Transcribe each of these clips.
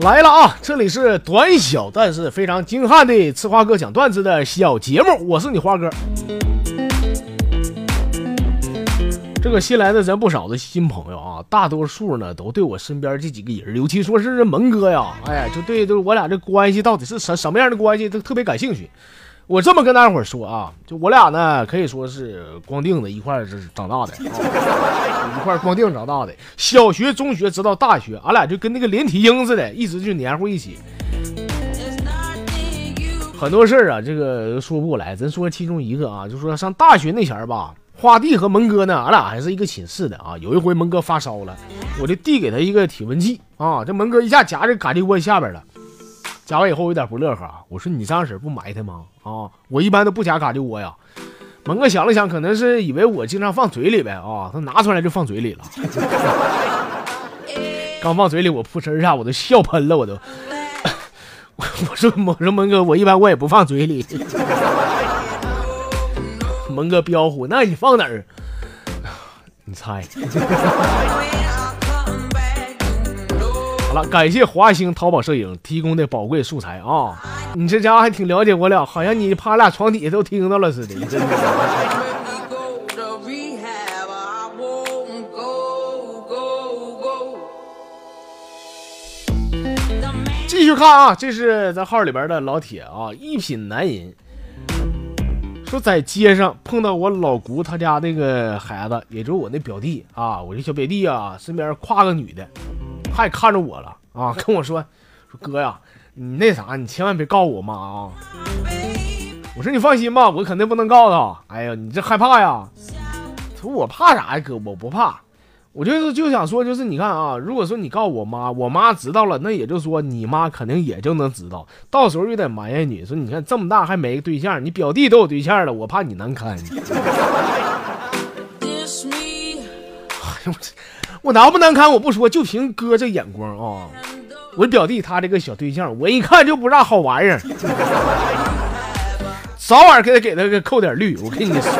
来了啊！这里是短小但是非常精悍的吃花哥讲段子的小节目，我是你花哥。这个新来的咱不少的新朋友啊，大多数呢都对我身边这几个人，尤其说是这蒙哥呀，哎呀，就对，就是我俩这关系到底是什什么样的关系，都特别感兴趣。我这么跟大伙说啊，就我俩呢，可以说是光腚的一块儿是长大的，一块儿光腚长大的。小学、中学直到大学，俺俩就跟那个连体婴似的，一直就黏糊一起。很多事儿啊，这个说不过来。咱说其中一个啊，就说上大学那前儿吧，花弟和蒙哥呢，俺俩还是一个寝室的啊。有一回蒙哥发烧了，我就递给他一个体温计啊，这蒙哥一下夹着嘎叽窝下边了。夹完以后有点不乐呵啊，我说你这样式不埋汰吗？啊，我一般都不夹嘎吱窝呀。蒙哥想了想，可能是以为我经常放嘴里呗啊，他拿出来就放嘴里了。刚放嘴里，我扑哧一下我都笑喷了，我都。我说我说蒙哥，我一般我也不放嘴里。蒙哥彪虎，那你放哪儿？你猜。好了，感谢华星淘宝摄影提供的宝贵素材啊！你这家伙还挺了解我俩，好像你趴俩床底下都听到了似的。继续看啊，这是咱号里边的老铁啊，一品男人说在街上碰到我老姑他家那个孩子，也就是我那表弟啊，我这小表弟啊，身边挎个女的。他也看着我了啊，跟我说说哥呀，你那啥，你千万别告诉我妈啊。我说你放心吧，我肯定不能告诉他。哎呀，你这害怕呀？他说我怕啥呀，哥，我不怕。我就是就想说，就是你看啊，如果说你告诉我妈，我妈知道了，那也就说你妈肯定也就能知道，到时候又得埋怨你说，你看这么大还没个对象，你表弟都有对象了，我怕你难堪。哎呦我这。我难不难堪？我不说，就凭哥这眼光啊！我表弟他这个小对象，我一看就不啥好玩意儿，早晚给他给他个扣点绿。我跟你说，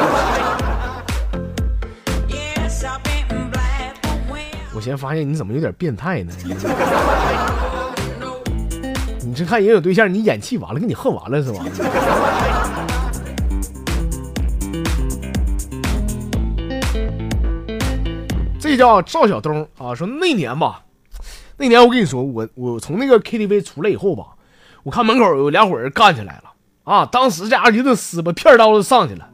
我先发现你怎么有点变态呢？你这看人有对象，你演气完了，给你恨完了是吧？这叫赵小东啊，说那年吧，那年我跟你说，我我从那个 KTV 出来以后吧，我看门口有两伙人干起来了啊，当时这家伙一顿撕吧，片刀子上去了，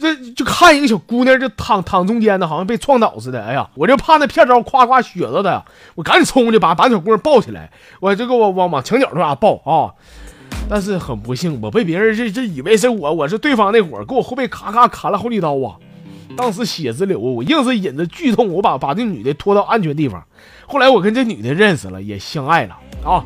这就看一个小姑娘就躺躺中间的，好像被撞倒似的，哎呀，我就怕那片刀夸夸削着她，我赶紧冲过去把把小姑娘抱起来，我就给我往往墙角那啥抱啊，但是很不幸，我被别人这这以为是我，我是对方那伙给我后背咔咔砍了好几刀啊。当时血直流，我硬是忍着剧痛，我把把这女的拖到安全地方。后来我跟这女的认识了，也相爱了啊。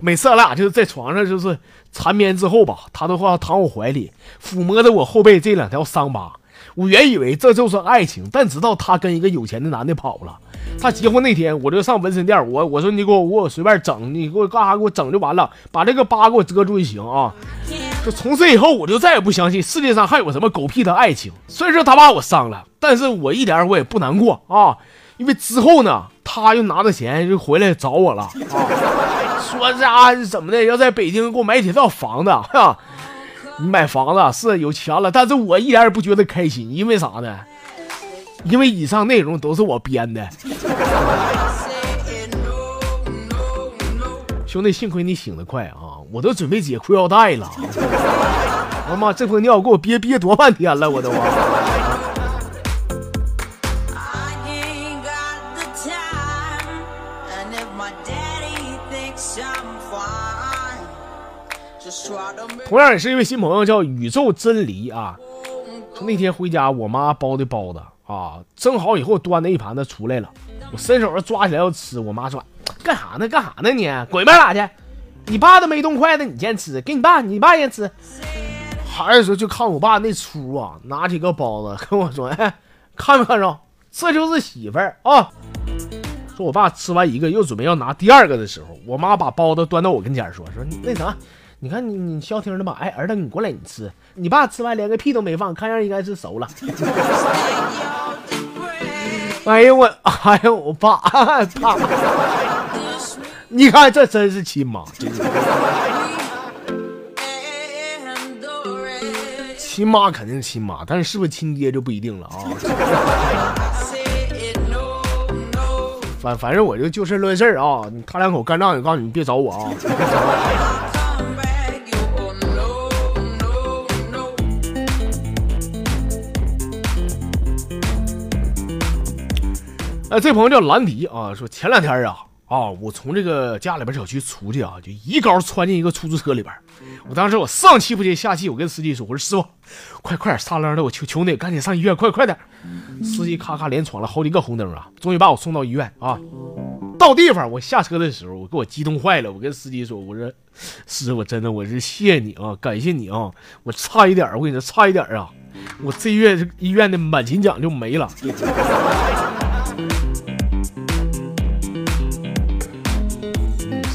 每次俺俩就是在床上就是缠绵之后吧，她都话躺我怀里，抚摸着我后背这两条伤疤。我原以为这就是爱情，但直到她跟一个有钱的男的跑了。她结婚那天，我就上纹身店，我我说你给我我随便整，你给我干啥给我整就完了，把这个疤给我遮住就行啊。就从此以后，我就再也不相信世界上还有什么狗屁的爱情。虽然说他把我伤了，但是我一点我也不难过啊，因为之后呢，他又拿着钱就回来找我了啊，说啥怎么的，要在北京给我买几套房子哈。你买房子是有钱了，但是我一点也不觉得开心，因为啥呢？因为以上内容都是我编的。兄弟，幸亏你醒得快啊！我都准备解裤腰带了。我妈，这泡尿给我憋憋多半天了，我都。同样也是一位新朋友，叫宇宙真离啊。那天回家，我妈包的包子啊，蒸好以后端着一盘子出来了，我伸手抓起来要吃，我妈说：“干啥呢？干啥呢？你滚一边拉去！你爸都没动筷子，你先吃，给你爸，你爸先吃。”孩子说：“就看我爸那出啊，拿起个包子跟我说：‘哎，看没看着？这就是媳妇儿啊。’说我爸吃完一个，又准备要拿第二个的时候，我妈把包子端到我跟前说：‘说那啥。’你看你你消停的吧，哎，儿子你过来你吃，你爸吃完连个屁都没放，看样应该是熟了。哎呦我，哎呦我爸，爸，你看这真是亲妈，亲妈肯定是亲妈，但是是不是亲爹就不一定了啊。反反正我就就事论事啊，你他两口干仗，我告诉你别找我啊。哎，这朋友叫兰迪啊，说前两天啊啊，我从这个家里边小区出去啊，就一高窜进一个出租车里边。我当时我上气不接下气，我跟司机说：“我说师傅，快快点撒楞的，我求求你，赶紧上医院，快快点！”司机咔咔连闯了好几个红灯啊，终于把我送到医院啊。到地方，我下车的时候，我给我激动坏了，我跟司机说：“我说师傅，真的我是谢谢你啊，感谢你啊，我差一点，我跟你说差一点啊，我这月医院的满勤奖就没了。”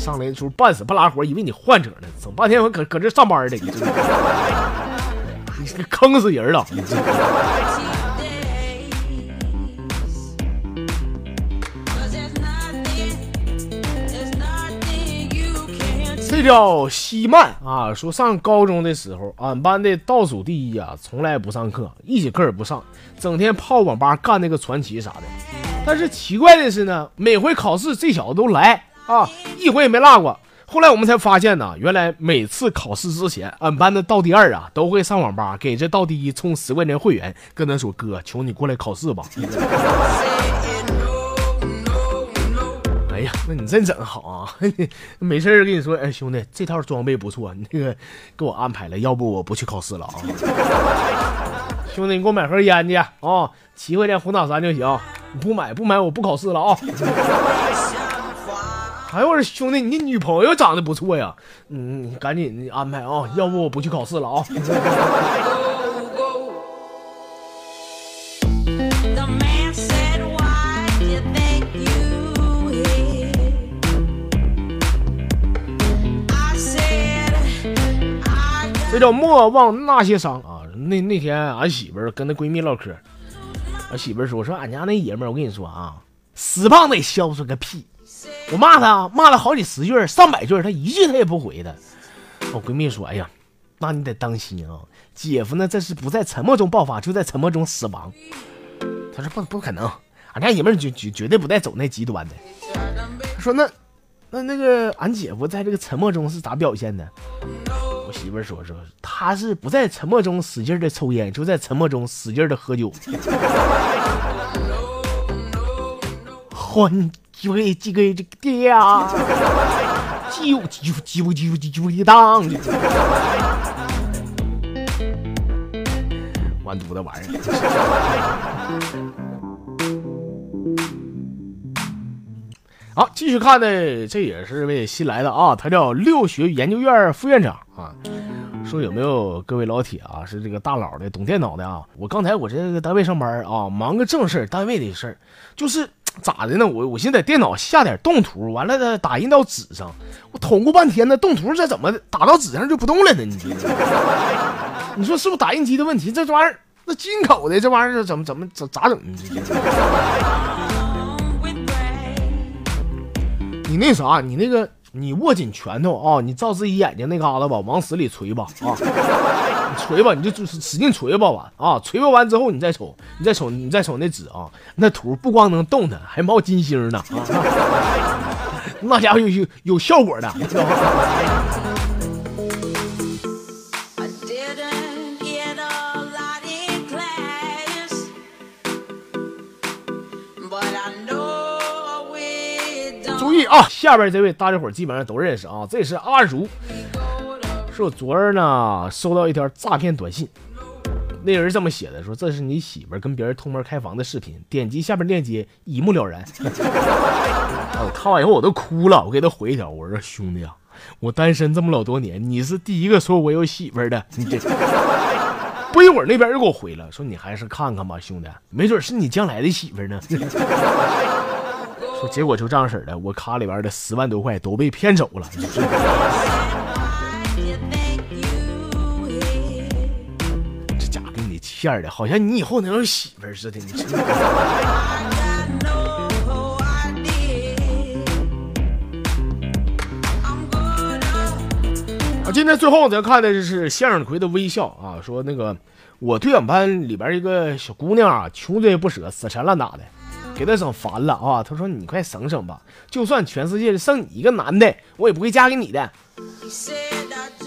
上来的时候半死不拉活，以为你患者呢，整半天我搁搁这上班的，你坑死人了！这叫西曼啊，说上高中的时候，俺班的倒数第一啊，从来不上课，一节课也不上，整天泡网吧干那个传奇啥的。但是奇怪的是呢，每回考试这小子都来。啊，一回也没落过。后来我们才发现呢，原来每次考试之前，俺班的倒第二啊，都会上网吧给这倒第一充十块钱会员，跟他说：“哥，求你过来考试吧。”哎呀，那你真整好啊！没事跟你说，哎，兄弟，这套装备不错，那个给我安排了，要不我不去考试了啊。兄弟，你给我买盒烟去啊，七块钱红塔山就行。不买不买，我不考试了啊。哎呦我说兄弟，你女朋友长得不错呀，嗯，赶紧安排啊，要不我不去考试了啊。这叫莫忘那些伤啊。那那天俺媳妇跟那闺蜜唠嗑，俺媳妇说说俺家那爷们儿，我跟你说啊，死胖子也孝顺个屁。我骂他，骂了好几十句、上百句，他一句他也不回的。我闺蜜说：“哎呀，那你得当心啊，姐夫呢，这是不在沉默中爆发，就在沉默中死亡。”他说：“不，不可能，俺家爷们绝绝绝对不带走那极端的。”他说：“那那那个俺姐夫在这个沉默中是咋表现的？”我媳妇说：“说他是不在沉默中使劲的抽烟，就在沉默中使劲的喝酒。”欢。几个几个这个爹呀，几几几几几几几当，完犊子玩意儿。好，继续看的，这也是位新来的啊，他叫六学研究院副院长啊，说有没有各位老铁啊，是这个大佬的，懂电脑的啊？我刚才我这个单位上班啊，忙个正事，单位的事，就是。咋的呢？我我寻思在电脑下点动图，完了呢打印到纸上。我捅咕半天呢，动图这怎么打到纸上就不动了呢？你你说是不是打印机的问题？这玩意儿那进口的这玩意儿怎么怎么咋咋整？你那啥，你那个你握紧拳头啊，你照自己眼睛那旮瘩吧，往死里锤吧啊！你锤吧，你就就使劲锤吧吧啊！锤吧完之后，你再瞅，你再瞅，你再瞅那纸啊，那图不光能动弹，还冒金星呢啊！那家伙有有有效果的。啊，下边这位大家伙基本上都认识啊，这是阿如。说昨儿呢收到一条诈骗短信，那人这么写的：说这是你媳妇跟别人偷摸开房的视频，点击下边链接一目了然。我 看完以后我都哭了，我给他回一条，我说兄弟啊，我单身这么老多年，你是第一个说我有媳妇的。不一会儿那边又给我回了，说你还是看看吧，兄弟，没准是你将来的媳妇呢。说结果就这样式的，我卡里边的十万多块都被骗走了。这家伙给你欠的，好像你以后能有媳妇似的。你今天最后咱看的是向日葵的微笑啊，说那个我对俺班里边一个小姑娘啊，穷追不舍，死缠烂打的，给他整烦了啊。他说你快省省吧，就算全世界剩你一个男的，我也不会嫁给你的。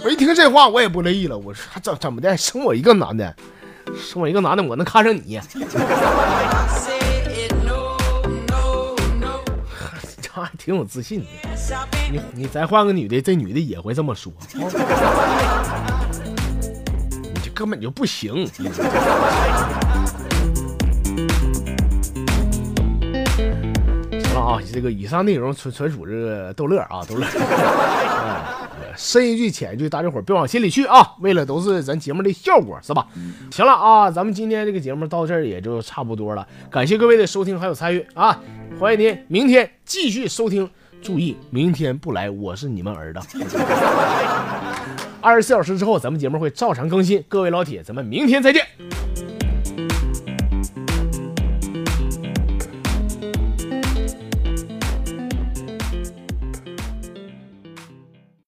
我一听这话，我也不乐意了。我说怎怎么的，剩我一个男的，剩我一个男的，我能看上你？这还挺有自信的。你你再换个女的，这女的也会这么说。你这根本就不行。啊，这个以上内容纯纯属这个逗乐啊，逗乐。深一句浅一句，大家伙儿别往心里去啊！为了都是咱节目的效果，是吧？行了啊，咱们今天这个节目到这儿也就差不多了。感谢各位的收听还有参与啊！欢迎您明天继续收听。注意，明天不来，我是你们儿子。二十四小时之后，咱们节目会照常更新。各位老铁，咱们明天再见。